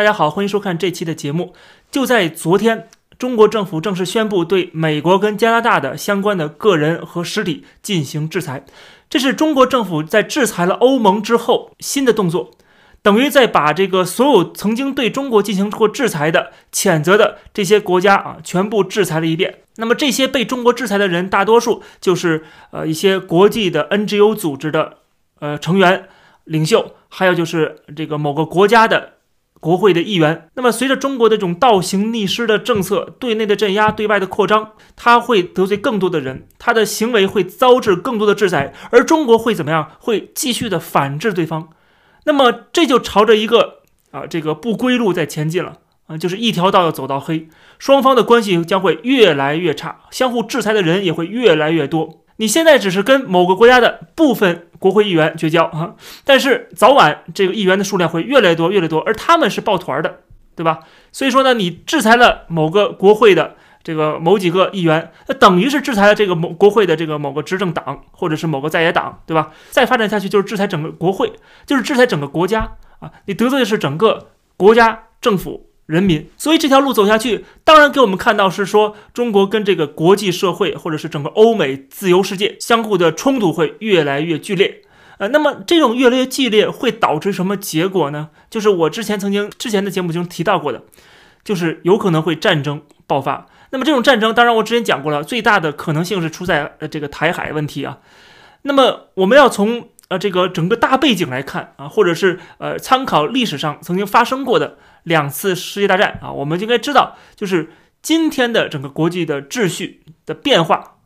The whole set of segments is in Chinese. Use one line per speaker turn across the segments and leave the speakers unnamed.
大家好，欢迎收看这期的节目。就在昨天，中国政府正式宣布对美国跟加拿大的相关的个人和实体进行制裁。这是中国政府在制裁了欧盟之后新的动作，等于在把这个所有曾经对中国进行过制裁的、谴责的这些国家啊，全部制裁了一遍。那么这些被中国制裁的人，大多数就是呃一些国际的 NGO 组织的呃成员、领袖，还有就是这个某个国家的。国会的议员，那么随着中国的这种倒行逆施的政策，对内的镇压，对外的扩张，他会得罪更多的人，他的行为会遭致更多的制裁，而中国会怎么样？会继续的反制对方，那么这就朝着一个啊这个不归路在前进了啊，就是一条道要走到黑，双方的关系将会越来越差，相互制裁的人也会越来越多。你现在只是跟某个国家的部分国会议员绝交啊，但是早晚这个议员的数量会越来越多，越来越多，而他们是抱团的，对吧？所以说呢，你制裁了某个国会的这个某几个议员，那等于是制裁了这个某国会的这个某个执政党或者是某个在野党，对吧？再发展下去就是制裁整个国会，就是制裁整个国家啊！你得罪的是整个国家政府。人民，所以这条路走下去，当然给我们看到是说，中国跟这个国际社会或者是整个欧美自由世界相互的冲突会越来越剧烈。呃，那么这种越来越剧烈会导致什么结果呢？就是我之前曾经之前的节目中提到过的，就是有可能会战争爆发。那么这种战争，当然我之前讲过了，最大的可能性是出在呃这个台海问题啊。那么我们要从呃这个整个大背景来看啊，或者是呃参考历史上曾经发生过的。两次世界大战啊，我们就应该知道，就是今天的整个国际的秩序的变化，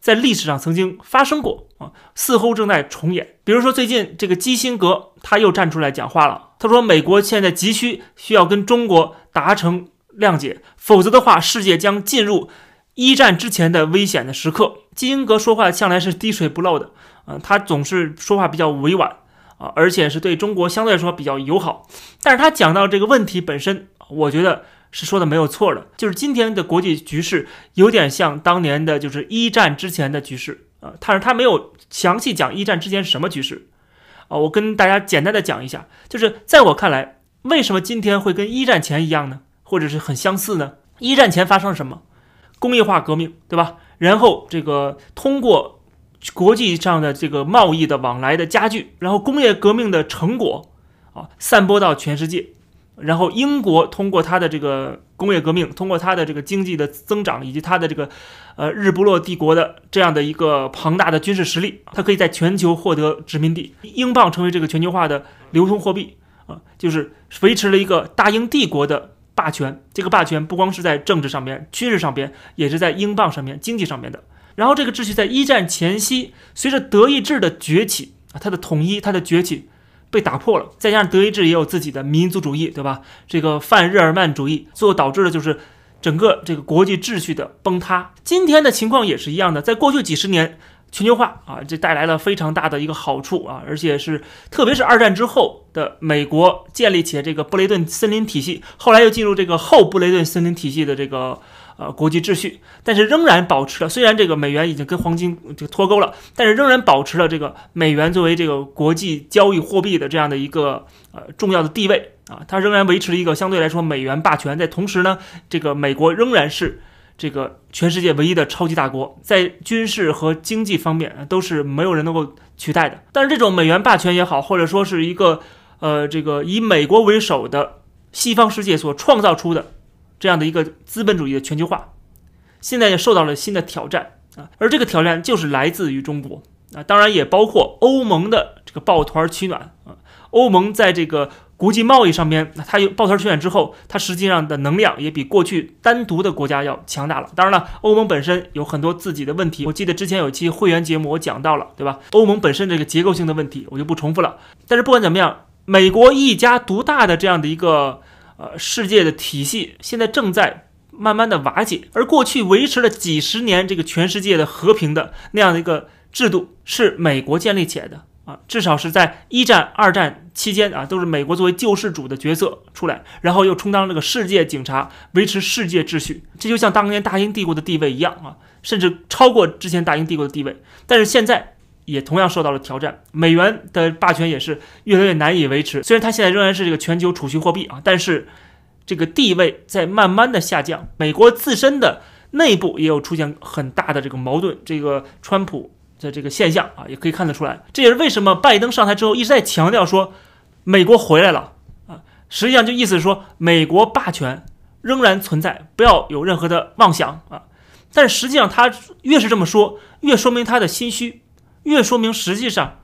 在历史上曾经发生过啊，似乎正在重演。比如说，最近这个基辛格他又站出来讲话了，他说：“美国现在急需需要跟中国达成谅解，否则的话，世界将进入一战之前的危险的时刻。”基辛格说话向来是滴水不漏的，啊，他总是说话比较委婉。啊，而且是对中国相对来说比较友好，但是他讲到这个问题本身，我觉得是说的没有错的，就是今天的国际局势有点像当年的，就是一战之前的局势啊。但是他没有详细讲一战之前什么局势啊。我跟大家简单的讲一下，就是在我看来，为什么今天会跟一战前一样呢？或者是很相似呢？一战前发生了什么？工业化革命，对吧？然后这个通过。国际上的这个贸易的往来的加剧，然后工业革命的成果啊散播到全世界，然后英国通过它的这个工业革命，通过它的这个经济的增长，以及它的这个呃日不落帝国的这样的一个庞大的军事实力，它可以在全球获得殖民地，英镑成为这个全球化的流通货币啊，就是维持了一个大英帝国的霸权。这个霸权不光是在政治上面、军事上边，也是在英镑上面、经济上面的。然后这个秩序在一战前夕，随着德意志的崛起啊，它的统一、它的崛起被打破了。再加上德意志也有自己的民族主义，对吧？这个泛日耳曼主义，最后导致的就是整个这个国际秩序的崩塌。今天的情况也是一样的，在过去几十年，全球化啊，这带来了非常大的一个好处啊，而且是特别是二战之后的美国建立起这个布雷顿森林体系，后来又进入这个后布雷顿森林体系的这个。呃，国际秩序，但是仍然保持了。虽然这个美元已经跟黄金这个脱钩了，但是仍然保持了这个美元作为这个国际交易货币的这样的一个呃重要的地位啊。它仍然维持了一个相对来说美元霸权。在同时呢，这个美国仍然是这个全世界唯一的超级大国，在军事和经济方面都是没有人能够取代的。但是这种美元霸权也好，或者说是一个呃这个以美国为首的西方世界所创造出的。这样的一个资本主义的全球化，现在也受到了新的挑战啊，而这个挑战就是来自于中国啊，当然也包括欧盟的这个抱团取暖啊。欧盟在这个国际贸易上面，它有抱团取暖之后，它实际上的能量也比过去单独的国家要强大了。当然了，欧盟本身有很多自己的问题，我记得之前有一期会员节目我讲到了，对吧？欧盟本身这个结构性的问题，我就不重复了。但是不管怎么样，美国一家独大的这样的一个。呃，世界的体系现在正在慢慢的瓦解，而过去维持了几十年这个全世界的和平的那样的一个制度，是美国建立起来的啊，至少是在一战、二战期间啊，都是美国作为救世主的角色出来，然后又充当这个世界警察，维持世界秩序。这就像当年大英帝国的地位一样啊，甚至超过之前大英帝国的地位。但是现在也同样受到了挑战，美元的霸权也是越来越难以维持。虽然它现在仍然是这个全球储蓄货币啊，但是这个地位在慢慢的下降。美国自身的内部也有出现很大的这个矛盾，这个川普的这个现象啊，也可以看得出来。这也是为什么拜登上台之后一直在强调说美国回来了啊，实际上就意思是说美国霸权仍然存在，不要有任何的妄想啊。但实际上他越是这么说，越说明他的心虚。越说明实际上，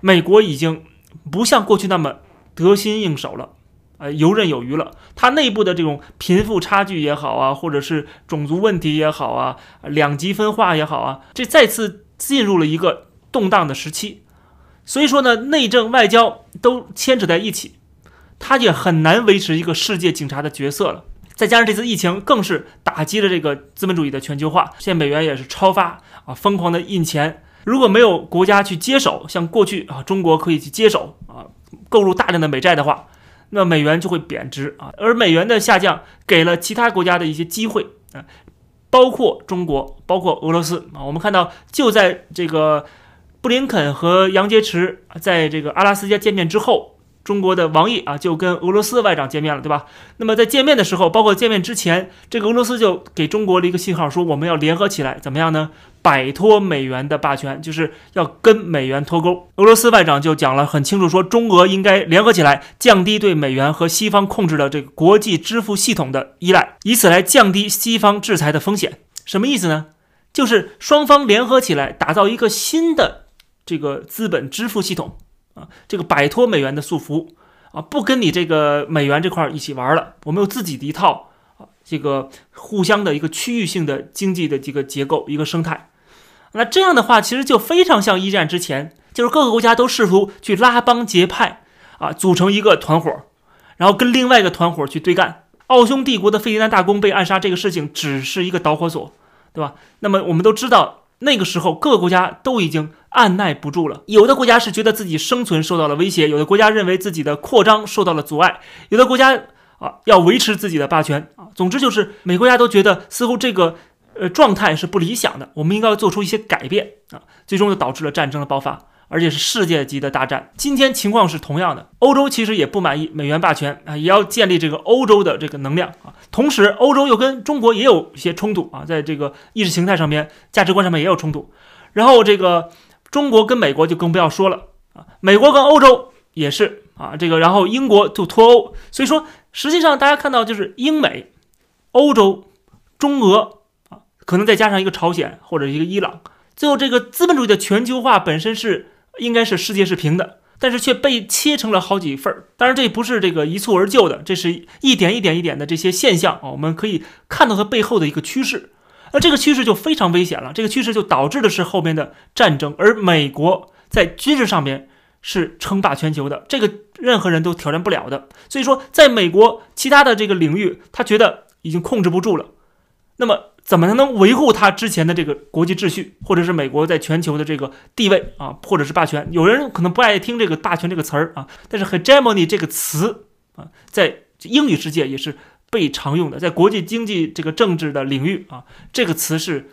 美国已经不像过去那么得心应手了，呃，游刃有余了。它内部的这种贫富差距也好啊，或者是种族问题也好啊，两极分化也好啊，这再次进入了一个动荡的时期。所以说呢，内政外交都牵扯在一起，它也很难维持一个世界警察的角色了。再加上这次疫情，更是打击了这个资本主义的全球化。现在美元也是超发啊，疯狂的印钱。如果没有国家去接手，像过去啊，中国可以去接手啊，购入大量的美债的话，那美元就会贬值啊。而美元的下降给了其他国家的一些机会啊，包括中国，包括俄罗斯啊。我们看到，就在这个布林肯和杨洁篪在这个阿拉斯加见面之后。中国的王毅啊，就跟俄罗斯外长见面了，对吧？那么在见面的时候，包括见面之前，这个俄罗斯就给中国了一个信号，说我们要联合起来，怎么样呢？摆脱美元的霸权，就是要跟美元脱钩。俄罗斯外长就讲了很清楚，说中俄应该联合起来，降低对美元和西方控制的这个国际支付系统的依赖，以此来降低西方制裁的风险。什么意思呢？就是双方联合起来，打造一个新的这个资本支付系统。啊，这个摆脱美元的束缚啊，不跟你这个美元这块一起玩了，我们有自己的一套啊，这个互相的一个区域性的经济的这个结构，一个生态。那这样的话，其实就非常像一战之前，就是各个国家都试图去拉帮结派啊，组成一个团伙，然后跟另外一个团伙去对干。奥匈帝国的费迪南大公被暗杀这个事情只是一个导火索，对吧？那么我们都知道。那个时候，各个国家都已经按耐不住了。有的国家是觉得自己生存受到了威胁，有的国家认为自己的扩张受到了阻碍，有的国家啊要维持自己的霸权啊。总之就是，每国家都觉得似乎这个呃状态是不理想的，我们应该要做出一些改变啊。最终就导致了战争的爆发。而且是世界级的大战。今天情况是同样的，欧洲其实也不满意美元霸权啊，也要建立这个欧洲的这个能量啊。同时，欧洲又跟中国也有一些冲突啊，在这个意识形态上面、价值观上面也有冲突。然后这个中国跟美国就更不要说了啊，美国跟欧洲也是啊，这个然后英国就脱欧。所以说，实际上大家看到就是英美、欧洲、中俄啊，可能再加上一个朝鲜或者一个伊朗，最后这个资本主义的全球化本身是。应该是世界是平的，但是却被切成了好几份儿。当然，这不是这个一蹴而就的，这是一点一点一点的这些现象啊，我们可以看到它背后的一个趋势。那这个趋势就非常危险了，这个趋势就导致的是后面的战争。而美国在军事上面是称霸全球的，这个任何人都挑战不了的。所以说，在美国其他的这个领域，他觉得已经控制不住了。那么，怎么才能维护他之前的这个国际秩序，或者是美国在全球的这个地位啊，或者是霸权？有人可能不爱听这个“霸权”这个词儿啊，但是 “hegemony” 这个词啊，在英语世界也是被常用的，在国际经济这个政治的领域啊，这个词是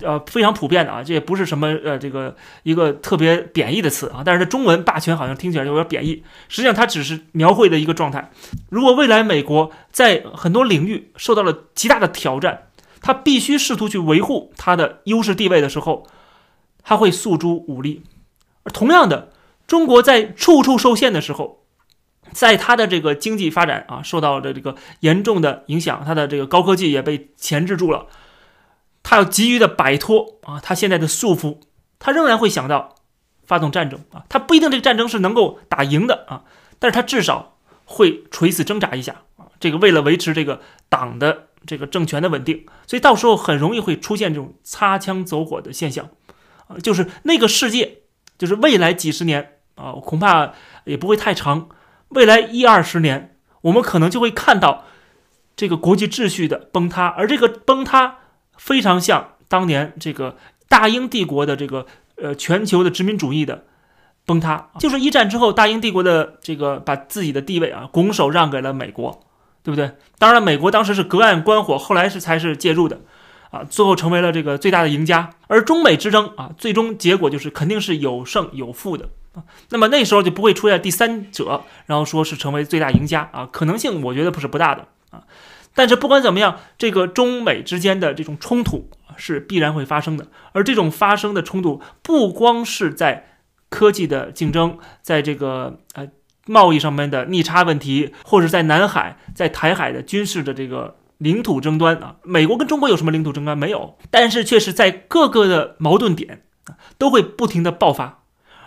呃非常普遍的啊，这也不是什么呃这个一个特别贬义的词啊，但是它中文“霸权”好像听起来就有点贬义，实际上它只是描绘的一个状态。如果未来美国在很多领域受到了极大的挑战，他必须试图去维护他的优势地位的时候，他会诉诸武力；而同样的，中国在处处受限的时候，在他的这个经济发展啊受到了这个严重的影响，他的这个高科技也被钳制住了，他要急于的摆脱啊他现在的束缚，他仍然会想到发动战争啊，他不一定这个战争是能够打赢的啊，但是他至少会垂死挣扎一下啊，这个为了维持这个党的。这个政权的稳定，所以到时候很容易会出现这种擦枪走火的现象，啊，就是那个世界，就是未来几十年啊，恐怕也不会太长，未来一二十年，我们可能就会看到这个国际秩序的崩塌，而这个崩塌非常像当年这个大英帝国的这个呃全球的殖民主义的崩塌，就是一战之后，大英帝国的这个把自己的地位啊拱手让给了美国。对不对？当然，美国当时是隔岸观火，后来是才是介入的，啊，最后成为了这个最大的赢家。而中美之争啊，最终结果就是肯定是有胜有负的。那么那时候就不会出现第三者，然后说是成为最大赢家啊，可能性我觉得不是不大的啊。但是不管怎么样，这个中美之间的这种冲突是必然会发生的。而这种发生的冲突，不光是在科技的竞争，在这个呃贸易上面的逆差问题，或者在南海、在台海的军事的这个领土争端啊，美国跟中国有什么领土争端没有？但是却是在各个的矛盾点啊，都会不停的爆发，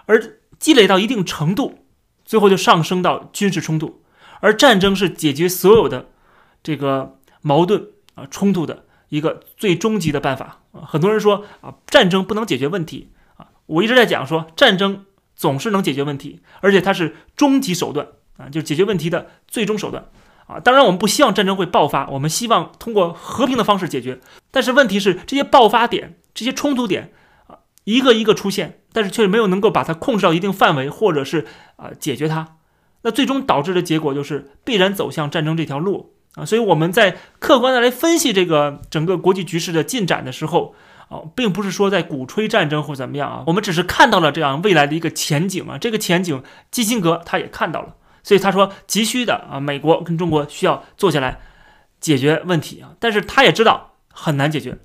而积累到一定程度，最后就上升到军事冲突。而战争是解决所有的这个矛盾啊冲突的一个最终极的办法啊。很多人说啊，战争不能解决问题啊。我一直在讲说，战争总是能解决问题，而且它是终极手段啊，就是解决问题的最终手段啊。当然，我们不希望战争会爆发，我们希望通过和平的方式解决。但是问题是，这些爆发点、这些冲突点，一个一个出现，但是却没有能够把它控制到一定范围，或者是啊解决它。那最终导致的结果就是必然走向战争这条路啊。所以我们在客观的来分析这个整个国际局势的进展的时候。哦，并不是说在鼓吹战争或怎么样啊，我们只是看到了这样未来的一个前景啊。这个前景，基辛格他也看到了，所以他说急需的啊，美国跟中国需要坐下来解决问题啊。但是他也知道很难解决，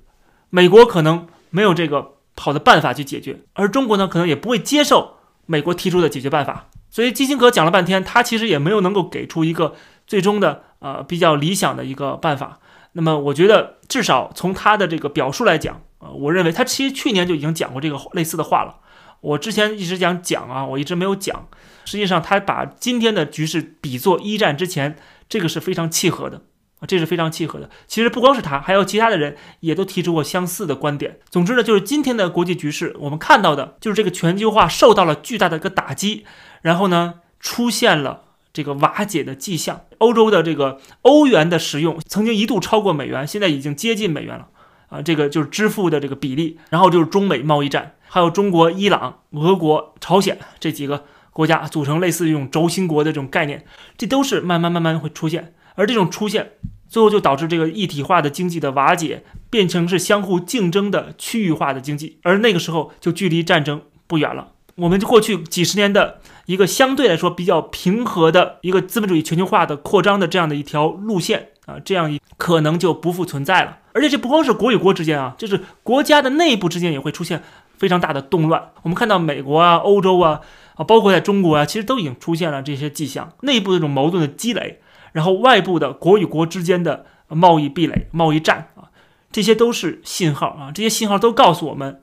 美国可能没有这个好的办法去解决，而中国呢，可能也不会接受美国提出的解决办法。所以基辛格讲了半天，他其实也没有能够给出一个最终的呃比较理想的一个办法。那么我觉得，至少从他的这个表述来讲。呃，我认为他其实去年就已经讲过这个类似的话了。我之前一直讲讲啊，我一直没有讲。实际上，他把今天的局势比作一战之前，这个是非常契合的，这是非常契合的。其实不光是他，还有其他的人也都提出过相似的观点。总之呢，就是今天的国际局势，我们看到的就是这个全球化受到了巨大的一个打击，然后呢，出现了这个瓦解的迹象。欧洲的这个欧元的使用曾经一度超过美元，现在已经接近美元了。啊，这个就是支付的这个比例，然后就是中美贸易战，还有中国、伊朗、俄国、朝鲜这几个国家组成类似于这种轴心国的这种概念，这都是慢慢慢慢会出现，而这种出现，最后就导致这个一体化的经济的瓦解，变成是相互竞争的区域化的经济，而那个时候就距离战争不远了。我们就过去几十年的一个相对来说比较平和的一个资本主义全球化的扩张的这样的一条路线啊，这样一可能就不复存在了。而且这不光是国与国之间啊，就是国家的内部之间也会出现非常大的动乱。我们看到美国啊、欧洲啊啊，包括在中国啊，其实都已经出现了这些迹象，内部这种矛盾的积累，然后外部的国与国之间的贸易壁垒、贸易战啊，这些都是信号啊，这些信号都告诉我们，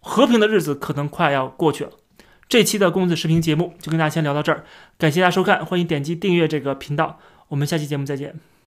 和平的日子可能快要过去了。这期的公子视频节目就跟大家先聊到这儿，感谢大家收看，欢迎点击订阅这个频道，我们下期节目再见。